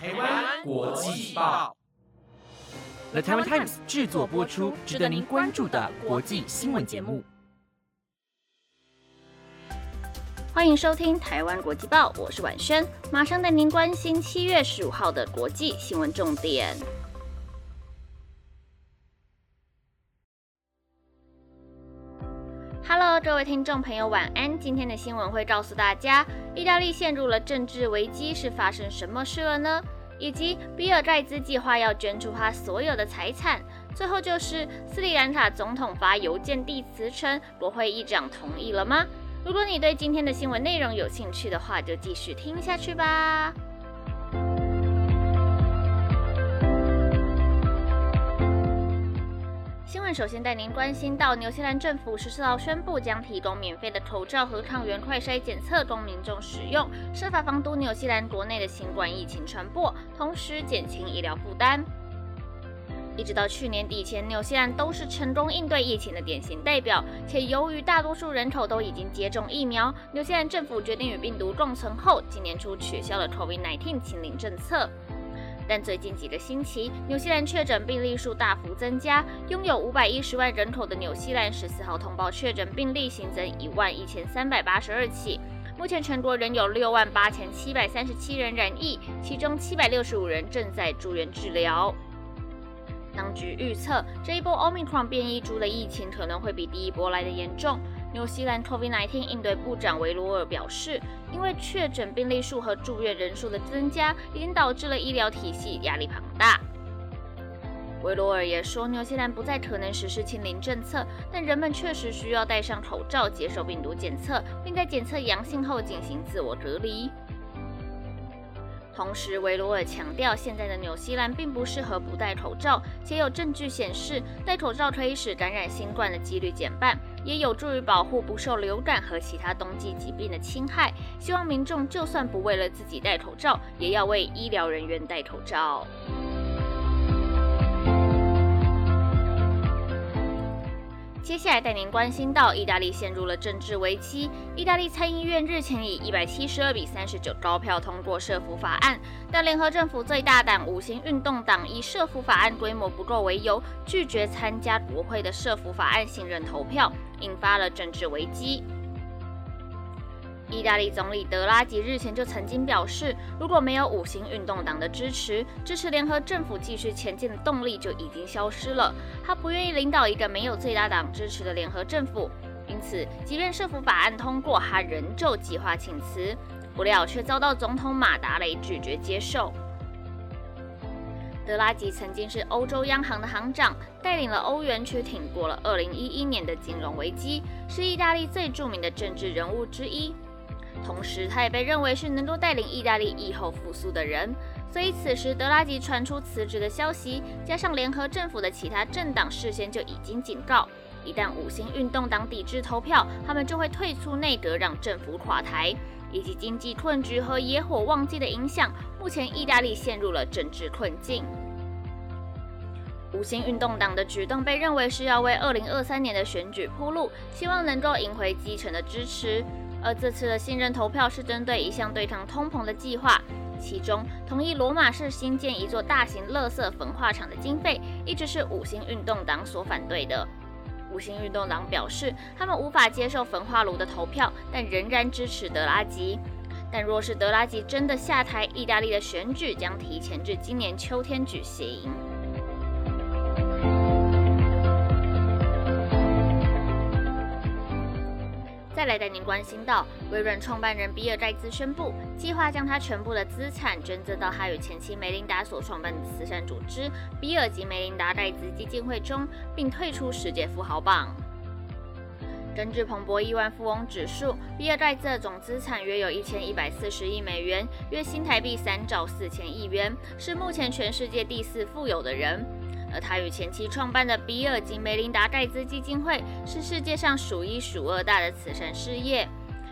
台湾国际报，The Taiwan Times 制作播出，值得您关注的国际新闻节目。欢迎收听《台湾国际报》，我是婉萱，马上带您关心七月十五号的国际新闻重点。Hello，各位听众朋友，晚安。今天的新闻会告诉大家，意大利陷入了政治危机，是发生什么事了呢？以及比尔盖茨计划要捐出他所有的财产。最后就是斯里兰卡总统发邮件递辞呈，国会议长同意了吗？如果你对今天的新闻内容有兴趣的话，就继续听下去吧。首先带您关心到，纽西兰政府十四号宣布将提供免费的口罩和抗原快筛检测供民众使用，设法防堵纽西兰国内的新冠疫情传播，同时减轻医疗负担。一直到去年底前，纽西兰都是成功应对疫情的典型代表，且由于大多数人口都已经接种疫苗，纽西兰政府决定与病毒共存后，今年初取消了 COVID-19 清零政策。但最近几个星期，纽西兰确诊病例数大幅增加。拥有五百一十万人口的纽西兰十四号通报确诊病例新增一万一千三百八十二起。目前全国仍有六万八千七百三十七人染疫，其中七百六十五人正在住院治疗。当局预测，这一波奥密克戎变异株的疫情可能会比第一波来的严重。纽西兰 COVID-19 应对部长维罗尔表示，因为确诊病例数和住院人数的增加，已经导致了医疗体系压力庞大。维罗尔也说，纽西兰不再可能实施清零政策，但人们确实需要戴上口罩，接受病毒检测，并在检测阳性后进行自我隔离。同时，维罗尔强调，现在的纽西兰并不适合不戴口罩，且有证据显示，戴口罩可以使感染新冠的几率减半，也有助于保护不受流感和其他冬季疾病的侵害。希望民众就算不为了自己戴口罩，也要为医疗人员戴口罩。接下来带您关心到，意大利陷入了政治危机。意大利参议院日前以一百七十二比三十九高票通过社福法案，但联合政府最大党五星运动党以社福法案规模不够为由，拒绝参加国会的社福法案信任投票，引发了政治危机。意大利总理德拉吉日前就曾经表示，如果没有五星运动党的支持，支持联合政府继续前进的动力就已经消失了。他不愿意领导一个没有最大党支持的联合政府，因此，即便社府法案通过，他仍旧计划请辞。不料却遭到总统马达雷拒绝接受。德拉吉曾经是欧洲央行的行长，带领了欧元区挺过了2011年的金融危机，是意大利最著名的政治人物之一。同时，他也被认为是能够带领意大利疫后复苏的人。所以，此时德拉吉传出辞职的消息，加上联合政府的其他政党事先就已经警告，一旦五星运动党抵制投票，他们就会退出内阁，让政府垮台。以及经济困局和野火旺季的影响，目前意大利陷入了政治困境。五星运动党的举动被认为是要为2023年的选举铺路，希望能够赢回基层的支持。而这次的信任投票是针对一项对抗通膨的计划，其中同意罗马市新建一座大型垃圾焚化厂的经费，一直是五星运动党所反对的。五星运动党表示，他们无法接受焚化炉的投票，但仍然支持德拉吉。但若是德拉吉真的下台，意大利的选举将提前至今年秋天举行。来带您关心到，微软创办人比尔盖茨宣布，计划将他全部的资产捐赠到他与前妻梅琳达所创办的慈善组织比尔及梅琳达盖茨基金会中，并退出世界富豪榜。根据彭博亿万富翁指数，比尔盖茨的总资产约有一千一百四十亿美元，约新台币三兆四千亿元，是目前全世界第四富有的人。而他与前妻创办的比尔及梅琳达盖茨基金会是世界上数一数二大的慈善事业。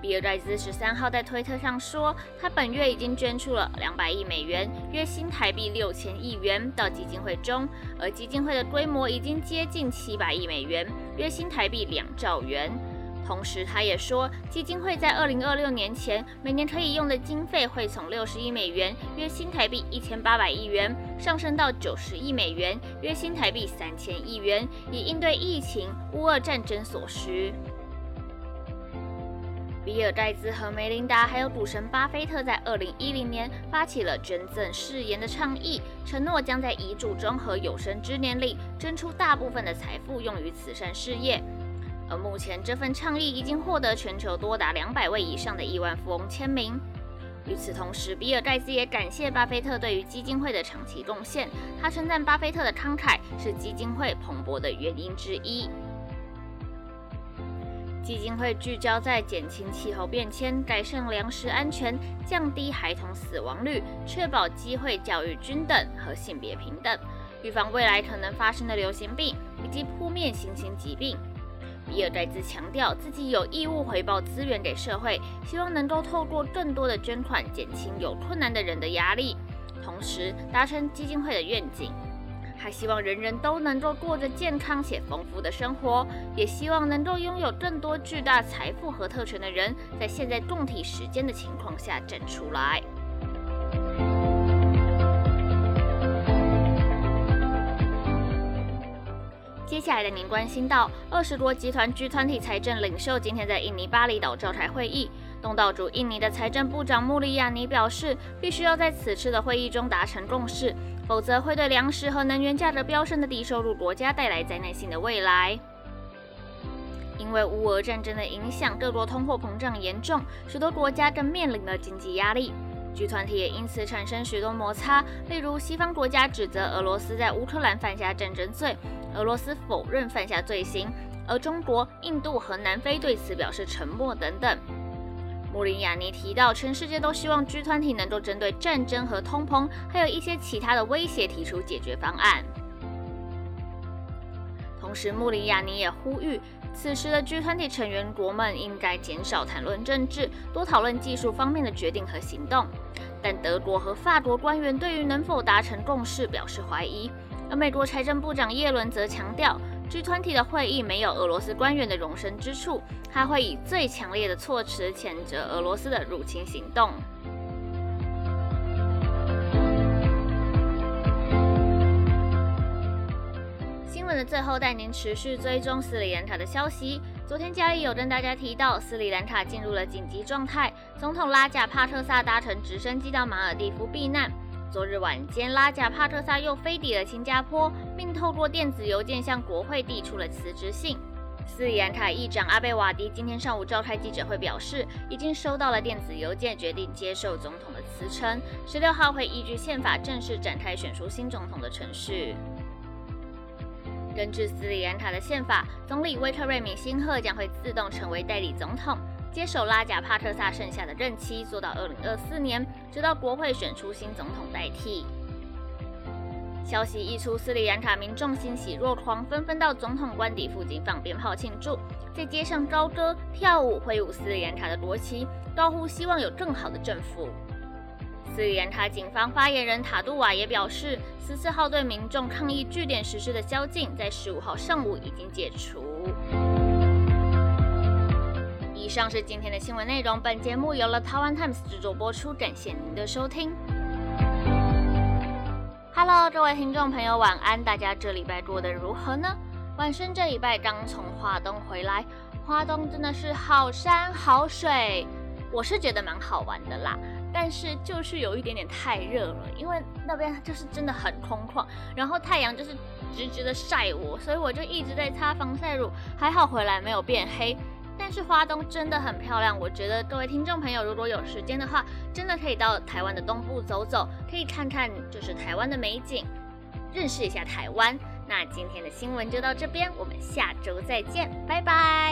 比尔盖茨十三号在推特上说，他本月已经捐出了两百亿美元（约新台币六千亿元）到基金会中，而基金会的规模已经接近七百亿美元（约新台币两兆元）。同时，他也说，基金会在二零二六年前每年可以用的经费会从六十亿美元（约新台币一千八百亿元）上升到九十亿美元（约新台币三千亿元），以应对疫情、乌俄战争所需。比尔盖茨和梅琳达还有赌神巴菲特在二零一零年发起了捐赠誓言的倡议，承诺将在遗嘱中和有生之年里捐出大部分的财富用于慈善事业。而目前，这份倡议已经获得全球多达两百位以上的亿万富翁签名。与此同时，比尔盖茨也感谢巴菲特对于基金会的长期贡献。他称赞巴菲特的慷慨是基金会蓬勃的原因之一。基金会聚焦在减轻气候变迁、改善粮食安全、降低孩童死亡率、确保机会教育均等和性别平等、预防未来可能发生的流行病以及扑灭新型疾病。比尔盖茨强调，自己有义务回报资源给社会，希望能够透过更多的捐款减轻有困难的人的压力，同时达成基金会的愿景。还希望人人都能够过着健康且丰富的生活，也希望能够拥有更多巨大财富和特权的人，在现在共体时间的情况下站出来。接下来的您关心到，二十国集团 G 团体财政领袖今天在印尼巴厘岛召开会议。东道主印尼的财政部长穆里亚尼表示，必须要在此次的会议中达成共识，否则会对粮食和能源价格飙升的低收入国家带来灾难性的未来。因为乌俄战争的影响，各国通货膨胀严重，许多国家更面临了经济压力。G 团体也因此产生许多摩擦，例如西方国家指责俄罗斯在乌克兰犯下战争罪。俄罗斯否认犯下罪行，而中国、印度和南非对此表示沉默等等。穆林亚尼提到，全世界都希望 G 团体能够针对战争和通膨，还有一些其他的威胁提出解决方案。同时，穆里亚尼也呼吁，此时的 G 团体成员国们应该减少谈论政治，多讨论技术方面的决定和行动。但德国和法国官员对于能否达成共识表示怀疑。而美国财政部长耶伦则强调，G 团体的会议没有俄罗斯官员的容身之处，他会以最强烈的措辞谴责俄罗斯的入侵行动。的最后，带您持续追踪斯里兰卡的消息。昨天家里有跟大家提到，斯里兰卡进入了紧急状态，总统拉贾帕特萨搭乘直升机到马尔蒂夫避难。昨日晚间，拉贾帕特萨又飞抵了新加坡，并透过电子邮件向国会递出了辞职信。斯里兰卡议长阿贝瓦迪今天上午召开记者会，表示已经收到了电子邮件，决定接受总统的辞呈。十六号会依据宪法正式展开选出新总统的程序。根据斯里兰卡的宪法，总理威克瑞米辛赫将会自动成为代理总统。接手拉贾帕特萨剩下的任期，做到二零二四年，直到国会选出新总统代替。消息一出，斯里兰卡民众欣喜若狂，纷纷到总统官邸附近放鞭炮庆祝，在街上高歌跳舞，挥舞斯里兰卡的国旗，高呼希望有更好的政府。斯里兰卡警方发言人塔杜瓦也表示，十四号对民众抗议据点实施的宵禁，在十五号上午已经解除。以上是今天的新闻内容。本节目由了台湾 Times 制作播出，感谢您的收听。Hello，各位听众朋友，晚安！大家这礼拜过得如何呢？晚生这礼拜刚从华东回来，华东真的是好山好水，我是觉得蛮好玩的啦。但是就是有一点点太热了，因为那边就是真的很空旷，然后太阳就是直直的晒我，所以我就一直在擦防晒乳。还好回来没有变黑。但是花东真的很漂亮，我觉得各位听众朋友如果有时间的话，真的可以到台湾的东部走走，可以看看就是台湾的美景，认识一下台湾。那今天的新闻就到这边，我们下周再见，拜拜。